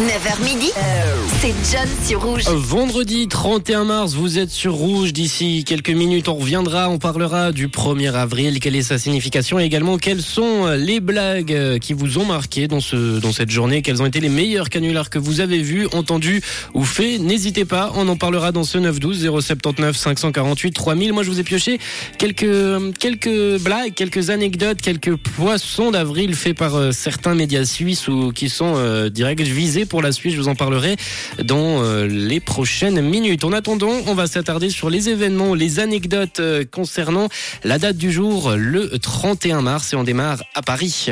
9h midi, c'est John sur Rouge. Vendredi 31 mars, vous êtes sur Rouge. D'ici quelques minutes, on reviendra, on parlera du 1er avril, quelle est sa signification et également quelles sont les blagues qui vous ont marqué dans, ce, dans cette journée, quels ont été les meilleurs canulars que vous avez vus, entendus ou faits. N'hésitez pas, on en parlera dans ce 912 079 548 3000. Moi, je vous ai pioché quelques, quelques blagues, quelques anecdotes, quelques poissons d'avril faits par euh, certains médias suisses ou qui sont euh, direct visés pour la suite. Je vous en parlerai dans euh, les prochaines minutes. En attendant, on va s'attarder sur les événements, les anecdotes euh, concernant la date du jour, le 31 mars, et on démarre à Paris.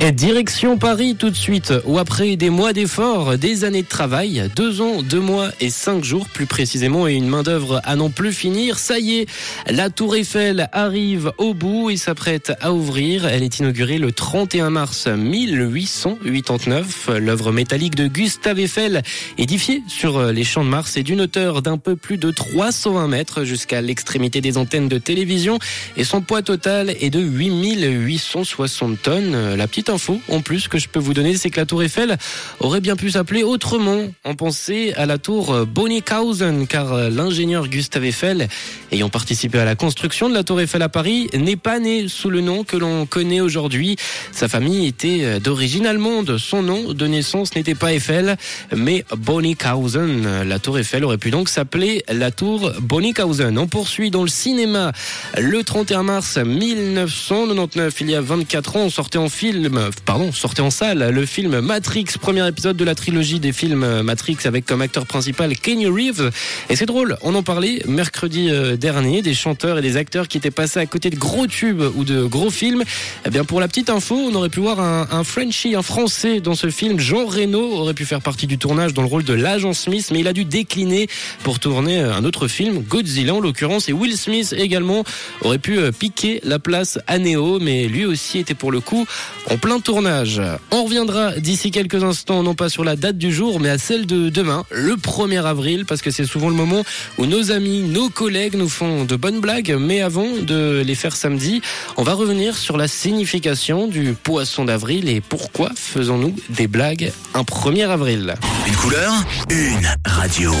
Direction Paris tout de suite, où après des mois d'efforts, des années de travail, deux ans, deux mois et cinq jours plus précisément, et une main d'œuvre à non plus finir, ça y est, la Tour Eiffel arrive au bout et s'apprête à ouvrir. Elle est inaugurée le 31 mars 1889. L'œuvre métallique de Gustave Eiffel, édifiée sur les champs de Mars, est d'une hauteur d'un peu plus de 320 mètres jusqu'à l'extrémité des antennes de télévision et son poids total est de 8860 tonnes. La petite en plus que je peux vous donner, c'est que la tour Eiffel aurait bien pu s'appeler autrement. On pensait à la tour Bonnickhausen, car l'ingénieur Gustave Eiffel, ayant participé à la construction de la tour Eiffel à Paris, n'est pas né sous le nom que l'on connaît aujourd'hui. Sa famille était d'origine allemande. Son nom de naissance n'était pas Eiffel, mais Bonnickhausen. La tour Eiffel aurait pu donc s'appeler la tour Bonnickhausen. On poursuit dans le cinéma. Le 31 mars 1999, il y a 24 ans, on sortait en film pardon, sortait en salle le film Matrix, premier épisode de la trilogie des films Matrix avec comme acteur principal Kenny Reeves. Et c'est drôle, on en parlait mercredi dernier, des chanteurs et des acteurs qui étaient passés à côté de gros tubes ou de gros films. Eh bien, pour la petite info, on aurait pu voir un, un Frenchie, un Français dans ce film. Jean Reno aurait pu faire partie du tournage dans le rôle de l'agent Smith, mais il a dû décliner pour tourner un autre film, Godzilla en l'occurrence. Et Will Smith également aurait pu piquer la place à Neo, mais lui aussi était pour le coup en tournage. On reviendra d'ici quelques instants, non pas sur la date du jour, mais à celle de demain, le 1er avril, parce que c'est souvent le moment où nos amis, nos collègues nous font de bonnes blagues, mais avant de les faire samedi, on va revenir sur la signification du poisson d'avril et pourquoi faisons-nous des blagues un 1er avril. Une couleur, une radio.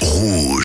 Rouge.